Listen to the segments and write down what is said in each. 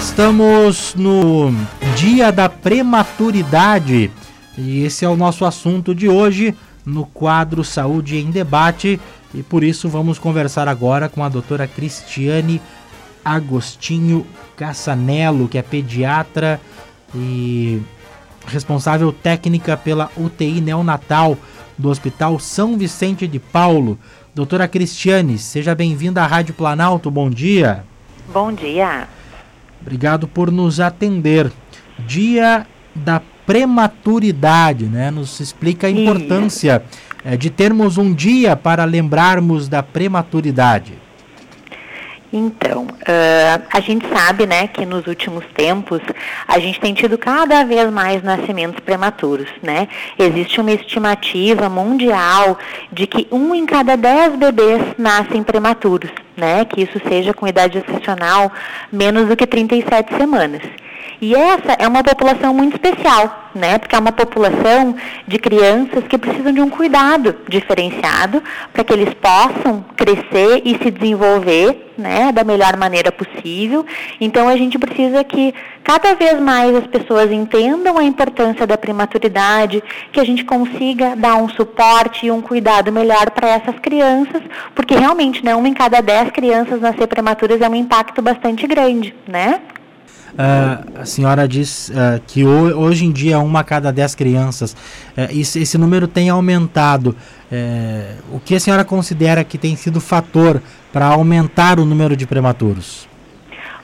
Estamos no Dia da Prematuridade e esse é o nosso assunto de hoje no quadro Saúde em Debate e por isso vamos conversar agora com a doutora Cristiane Agostinho Cassanello, que é pediatra e responsável técnica pela UTI neonatal do Hospital São Vicente de Paulo. Doutora Cristiane, seja bem-vinda à Rádio Planalto, bom dia. Bom dia. Obrigado por nos atender. Dia da prematuridade, né? Nos explica a importância é, de termos um dia para lembrarmos da prematuridade. Então, uh, a gente sabe, né, que nos últimos tempos a gente tem tido cada vez mais nascimentos prematuros, né? Existe uma estimativa mundial de que um em cada dez bebês nascem prematuros, né? Que isso seja com idade gestacional menos do que 37 semanas. E essa é uma população muito especial, né? Porque é uma população de crianças que precisam de um cuidado diferenciado para que eles possam crescer e se desenvolver, né, da melhor maneira possível. Então a gente precisa que cada vez mais as pessoas entendam a importância da prematuridade, que a gente consiga dar um suporte e um cuidado melhor para essas crianças, porque realmente, né, uma em cada dez crianças nascer prematuras é um impacto bastante grande, né? Uh, a senhora diz uh, que ho hoje em dia uma a cada dez crianças, uh, esse, esse, número tem aumentado. o que a senhora considera que tem sido fator para aumentar o número de prematuros?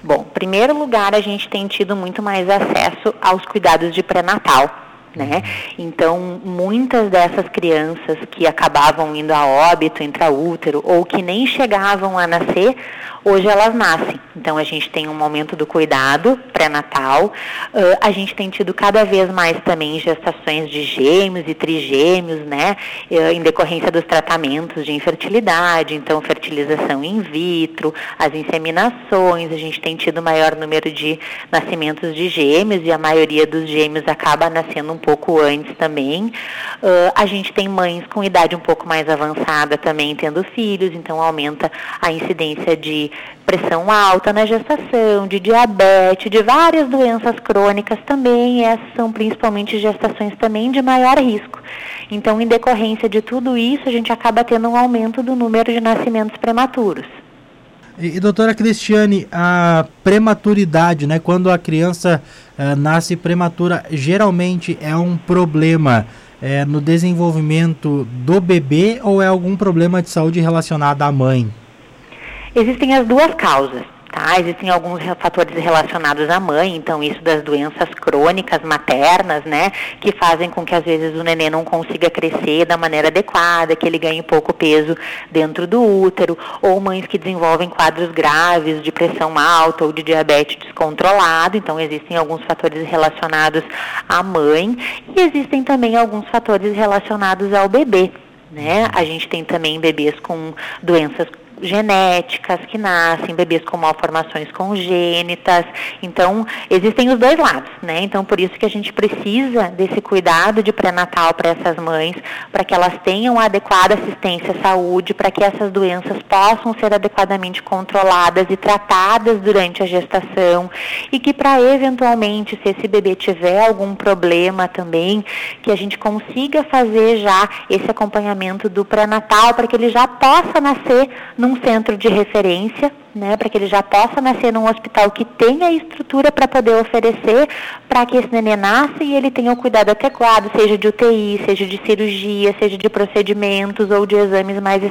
Bom, em primeiro lugar, a gente tem tido muito mais acesso aos cuidados de pré-natal. Né? Então, muitas dessas crianças que acabavam indo a óbito intraútero ou que nem chegavam a nascer, hoje elas nascem. Então, a gente tem um aumento do cuidado pré-natal. Uh, a gente tem tido cada vez mais também gestações de gêmeos e trigêmeos, né? Uh, em decorrência dos tratamentos de infertilidade, então, fertilização in vitro, as inseminações. A gente tem tido maior número de nascimentos de gêmeos e a maioria dos gêmeos acaba nascendo um pouco antes também. Uh, a gente tem mães com idade um pouco mais avançada também tendo filhos, então aumenta a incidência de pressão alta na gestação, de diabetes, de várias doenças crônicas também, e essas são principalmente gestações também de maior risco. Então, em decorrência de tudo isso, a gente acaba tendo um aumento do número de nascimentos prematuros. E, doutora Cristiane, a prematuridade, né, quando a criança uh, nasce prematura, geralmente é um problema uh, no desenvolvimento do bebê ou é algum problema de saúde relacionado à mãe? Existem as duas causas. Tá? Existem alguns fatores relacionados à mãe, então isso das doenças crônicas maternas, né, que fazem com que às vezes o neném não consiga crescer da maneira adequada, que ele ganhe pouco peso dentro do útero, ou mães que desenvolvem quadros graves de pressão alta ou de diabetes descontrolado, então existem alguns fatores relacionados à mãe e existem também alguns fatores relacionados ao bebê. Né? A gente tem também bebês com doenças genéticas que nascem, bebês com malformações congênitas. Então, existem os dois lados, né? Então, por isso que a gente precisa desse cuidado de pré-natal para essas mães, para que elas tenham adequada assistência à saúde, para que essas doenças possam ser adequadamente controladas e tratadas durante a gestação e que para eventualmente, se esse bebê tiver algum problema também, que a gente consiga fazer já esse acompanhamento do pré-natal para que ele já possa nascer num centro de referência, né, para que ele já possa nascer num hospital que tenha estrutura para poder oferecer para que esse neném nasça e ele tenha o cuidado adequado, seja de UTI, seja de cirurgia, seja de procedimentos ou de exames mais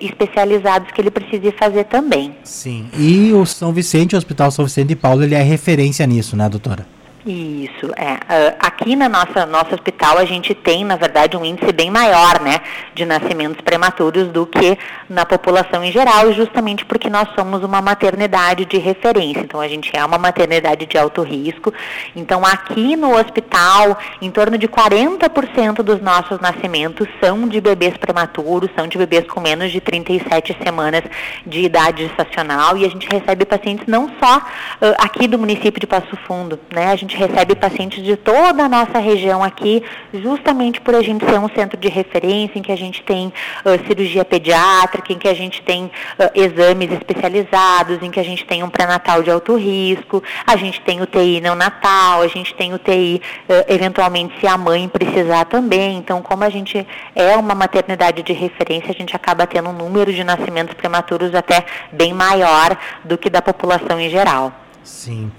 especializados que ele precise fazer também. Sim. E o São Vicente, o Hospital São Vicente de Paulo, ele é referência nisso, né, doutora? Isso, é. Uh, aqui na nossa nosso hospital a gente tem, na verdade, um índice bem maior, né, de nascimentos prematuros do que na população em geral, justamente porque nós somos uma maternidade de referência. Então a gente é uma maternidade de alto risco. Então aqui no hospital, em torno de 40% dos nossos nascimentos são de bebês prematuros, são de bebês com menos de 37 semanas de idade gestacional e a gente recebe pacientes não só uh, aqui do município de Passo Fundo, né? A gente recebe pacientes de toda a nossa região aqui, justamente por a gente ser um centro de referência em que a gente tem uh, cirurgia pediátrica, em que a gente tem uh, exames especializados, em que a gente tem um pré-natal de alto risco, a gente tem UTI neonatal, a gente tem UTI uh, eventualmente se a mãe precisar também. Então, como a gente é uma maternidade de referência, a gente acaba tendo um número de nascimentos prematuros até bem maior do que da população em geral. Sim.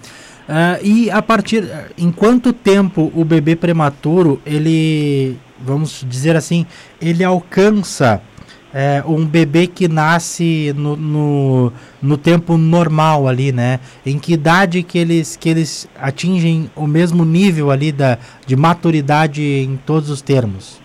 Uh, e a partir, em quanto tempo o bebê prematuro ele, vamos dizer assim, ele alcança é, um bebê que nasce no, no, no, tempo normal ali, né? Em que idade que eles, que eles atingem o mesmo nível ali da, de maturidade em todos os termos?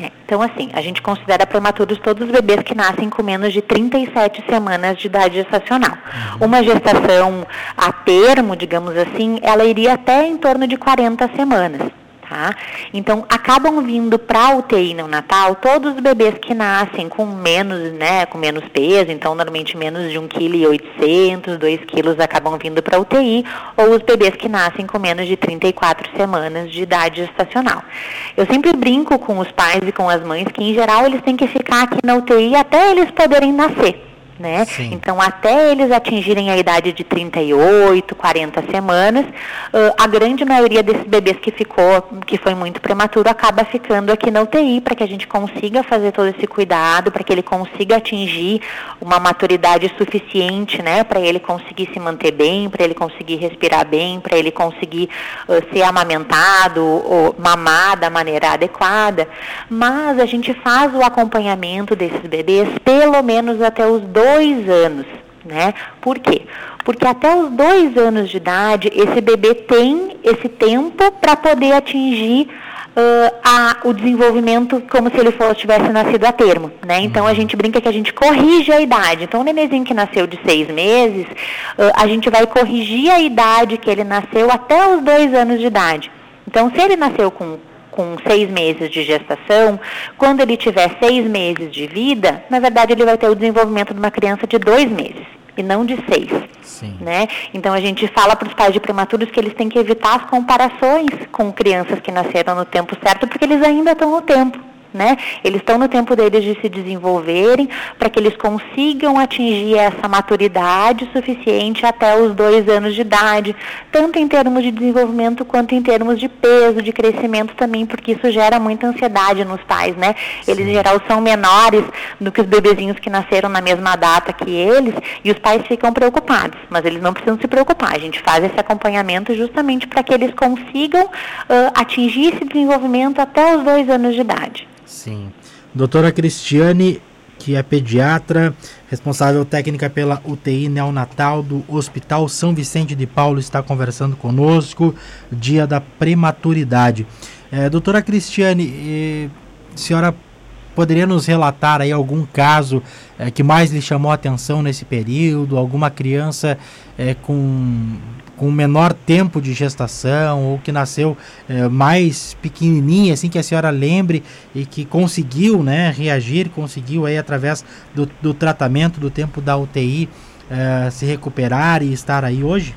É, então, assim, a gente considera prematuros todos os bebês que nascem com menos de 37 semanas de idade gestacional. Uhum. Uma gestação a termo, digamos assim, ela iria até em torno de 40 semanas. Tá? Então, acabam vindo para a UTI neonatal todos os bebês que nascem com menos, né, com menos peso, então normalmente menos de 1,8 kg, 2 kg acabam vindo para a UTI, ou os bebês que nascem com menos de 34 semanas de idade gestacional. Eu sempre brinco com os pais e com as mães que, em geral, eles têm que ficar aqui na UTI até eles poderem nascer né? Então, até eles atingirem a idade de 38, 40 semanas, a grande maioria desses bebês que ficou, que foi muito prematuro, acaba ficando aqui na UTI para que a gente consiga fazer todo esse cuidado, para que ele consiga atingir uma maturidade suficiente, né? Para ele conseguir se manter bem, para ele conseguir respirar bem, para ele conseguir uh, ser amamentado ou mamar da maneira adequada. Mas a gente faz o acompanhamento desses bebês pelo menos até os dois dois anos. Né? Por quê? Porque até os dois anos de idade, esse bebê tem esse tempo para poder atingir uh, a, o desenvolvimento como se ele fosse, tivesse nascido a termo. Né? Então a uhum. gente brinca que a gente corrige a idade. Então o nenenzinho que nasceu de seis meses, uh, a gente vai corrigir a idade que ele nasceu até os dois anos de idade. Então se ele nasceu com com seis meses de gestação, quando ele tiver seis meses de vida, na verdade ele vai ter o desenvolvimento de uma criança de dois meses e não de seis. Sim. Né? Então a gente fala para os pais de prematuros que eles têm que evitar as comparações com crianças que nasceram no tempo certo, porque eles ainda estão no tempo né? Eles estão no tempo deles de se desenvolverem para que eles consigam atingir essa maturidade suficiente até os dois anos de idade, tanto em termos de desenvolvimento quanto em termos de peso, de crescimento também, porque isso gera muita ansiedade nos pais, né? Eles em geral são menores do que os bebezinhos que nasceram na mesma data que eles e os pais ficam preocupados, mas eles não precisam se preocupar. A gente faz esse acompanhamento justamente para que eles consigam uh, atingir esse desenvolvimento até os dois anos de idade. Sim. Doutora Cristiane, que é pediatra, responsável técnica pela UTI neonatal do Hospital São Vicente de Paulo, está conversando conosco, dia da prematuridade. É, doutora Cristiane, a senhora poderia nos relatar aí algum caso é, que mais lhe chamou a atenção nesse período? Alguma criança é, com com menor tempo de gestação ou que nasceu é, mais pequenininha, assim que a senhora lembre e que conseguiu, né, reagir, conseguiu aí através do, do tratamento, do tempo da UTI se recuperar e estar aí hoje?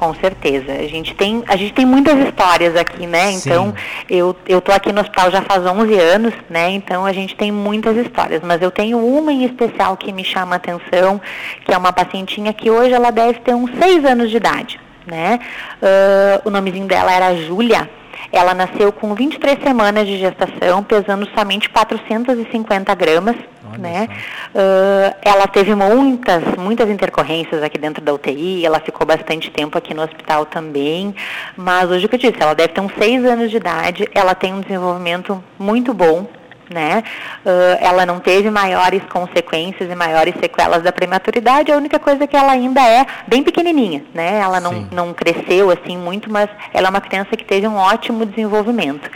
Com certeza. A gente tem, a gente tem muitas histórias aqui, né? Sim. Então, eu eu tô aqui no hospital já faz 11 anos, né? Então, a gente tem muitas histórias, mas eu tenho uma em especial que me chama a atenção, que é uma pacientinha que hoje ela deve ter uns 6 anos de idade, né? Uh, o nomezinho dela era Júlia. Ela nasceu com 23 semanas de gestação, pesando somente 450 gramas, né? Uh, ela teve muitas, muitas intercorrências aqui dentro da UTI, ela ficou bastante tempo aqui no hospital também, mas hoje o que eu disse, ela deve ter uns seis anos de idade, ela tem um desenvolvimento muito bom, né? Uh, ela não teve maiores consequências e maiores sequelas da prematuridade, a única coisa é que ela ainda é bem pequenininha, né? Ela não, não cresceu assim muito, mas ela é uma criança que teve um ótimo desenvolvimento.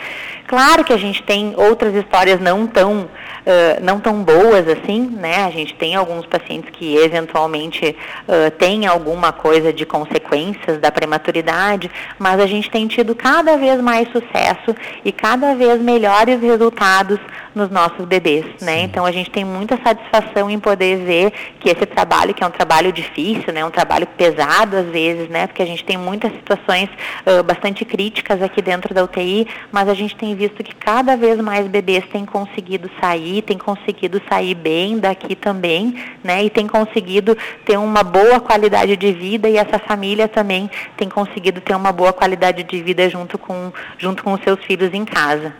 Claro que a gente tem outras histórias não tão, uh, não tão boas assim, né? A gente tem alguns pacientes que eventualmente uh, têm alguma coisa de consequências da prematuridade, mas a gente tem tido cada vez mais sucesso e cada vez melhores resultados nos nossos bebês, né? Então a gente tem muita satisfação em poder ver que esse trabalho, que é um trabalho difícil, né? Um trabalho pesado às vezes, né? Porque a gente tem muitas situações uh, bastante críticas aqui dentro da UTI, mas a gente tem visto que cada vez mais bebês têm conseguido sair, têm conseguido sair bem daqui também, né? E têm conseguido ter uma boa qualidade de vida e essa família também tem conseguido ter uma boa qualidade de vida junto com junto com os seus filhos em casa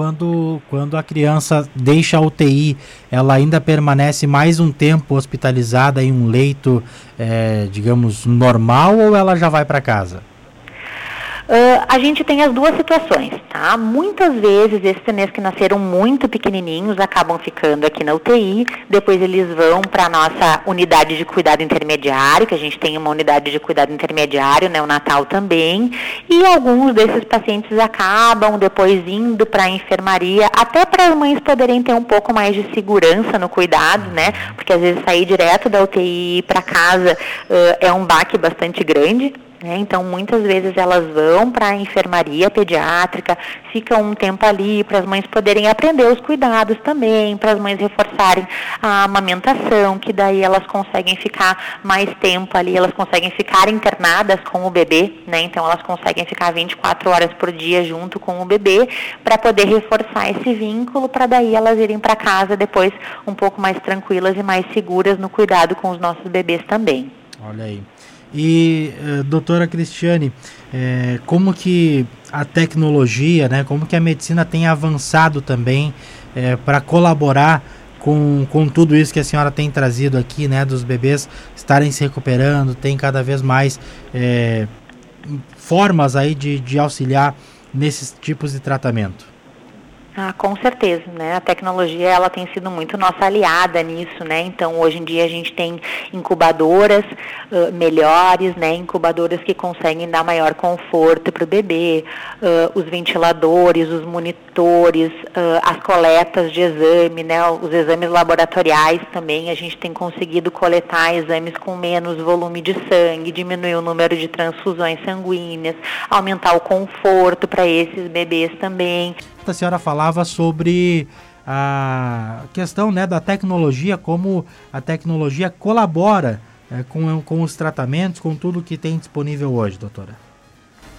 quando, quando a criança deixa a UTI, ela ainda permanece mais um tempo hospitalizada em um leito, é, digamos, normal ou ela já vai para casa? Uh, a gente tem as duas situações, tá? Muitas vezes esses nenês que nasceram muito pequenininhos acabam ficando aqui na UTI, depois eles vão para a nossa unidade de cuidado intermediário, que a gente tem uma unidade de cuidado intermediário, né, o Natal também, e alguns desses pacientes acabam depois indo para a enfermaria, até para as mães poderem ter um pouco mais de segurança no cuidado, né? Porque às vezes sair direto da UTI para casa uh, é um baque bastante grande, né? Então, muitas vezes elas vão para a enfermaria pediátrica, ficam um tempo ali para as mães poderem aprender os cuidados também, para as mães reforçarem a amamentação, que daí elas conseguem ficar mais tempo ali, elas conseguem ficar internadas com o bebê, né? Então, elas conseguem ficar 24 horas por dia junto com o bebê para poder reforçar esse vínculo, para daí elas irem para casa depois um pouco mais tranquilas e mais seguras no cuidado com os nossos bebês também. Olha aí. E, uh, doutora Cristiane, é, como que a tecnologia, né, como que a medicina tem avançado também é, para colaborar com, com tudo isso que a senhora tem trazido aqui, né, dos bebês estarem se recuperando, tem cada vez mais formas aí de, de auxiliar nesses tipos de tratamento? Ah, com certeza, né? A tecnologia ela tem sido muito nossa aliada nisso, né? Então hoje em dia a gente tem incubadoras uh, melhores, né? Incubadoras que conseguem dar maior conforto para o bebê, uh, os ventiladores, os monitores, uh, as coletas de exame, né? Os exames laboratoriais também a gente tem conseguido coletar exames com menos volume de sangue, diminuir o número de transfusões sanguíneas, aumentar o conforto para esses bebês também a senhora falava sobre a questão né, da tecnologia, como a tecnologia colabora é, com, com os tratamentos, com tudo que tem disponível hoje, doutora.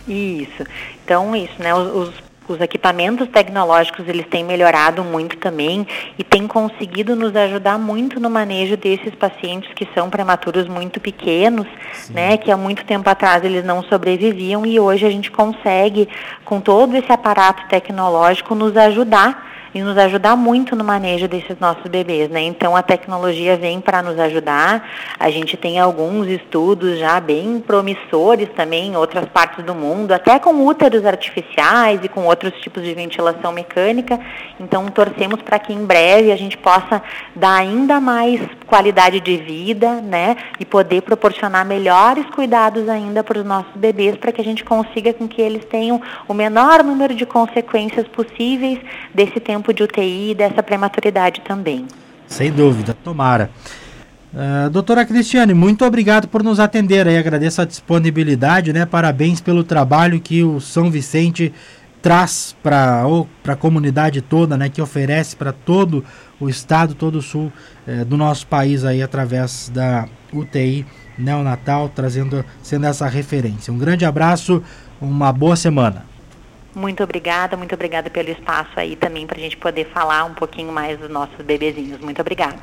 Isso. Então, isso, né? Os, os os equipamentos tecnológicos eles têm melhorado muito também e têm conseguido nos ajudar muito no manejo desses pacientes que são prematuros muito pequenos, Sim. né, que há muito tempo atrás eles não sobreviviam e hoje a gente consegue com todo esse aparato tecnológico nos ajudar e nos ajudar muito no manejo desses nossos bebês, né? Então a tecnologia vem para nos ajudar. A gente tem alguns estudos já bem promissores também em outras partes do mundo, até com úteros artificiais e com outros tipos de ventilação mecânica. Então torcemos para que em breve a gente possa dar ainda mais qualidade de vida, né? E poder proporcionar melhores cuidados ainda para os nossos bebês, para que a gente consiga com que eles tenham o menor número de consequências possíveis desse tempo tempo de UTI e dessa prematuridade também. Sem dúvida, tomara. Uh, doutora Cristiane, muito obrigado por nos atender aí, agradeço a disponibilidade, né? Parabéns pelo trabalho que o São Vicente traz para a comunidade toda, né? Que oferece para todo o estado, todo o sul eh, do nosso país aí através da UTI neonatal, trazendo, sendo essa referência. Um grande abraço, uma boa semana. Muito obrigada, muito obrigada pelo espaço aí também para a gente poder falar um pouquinho mais dos nossos bebezinhos. Muito obrigada.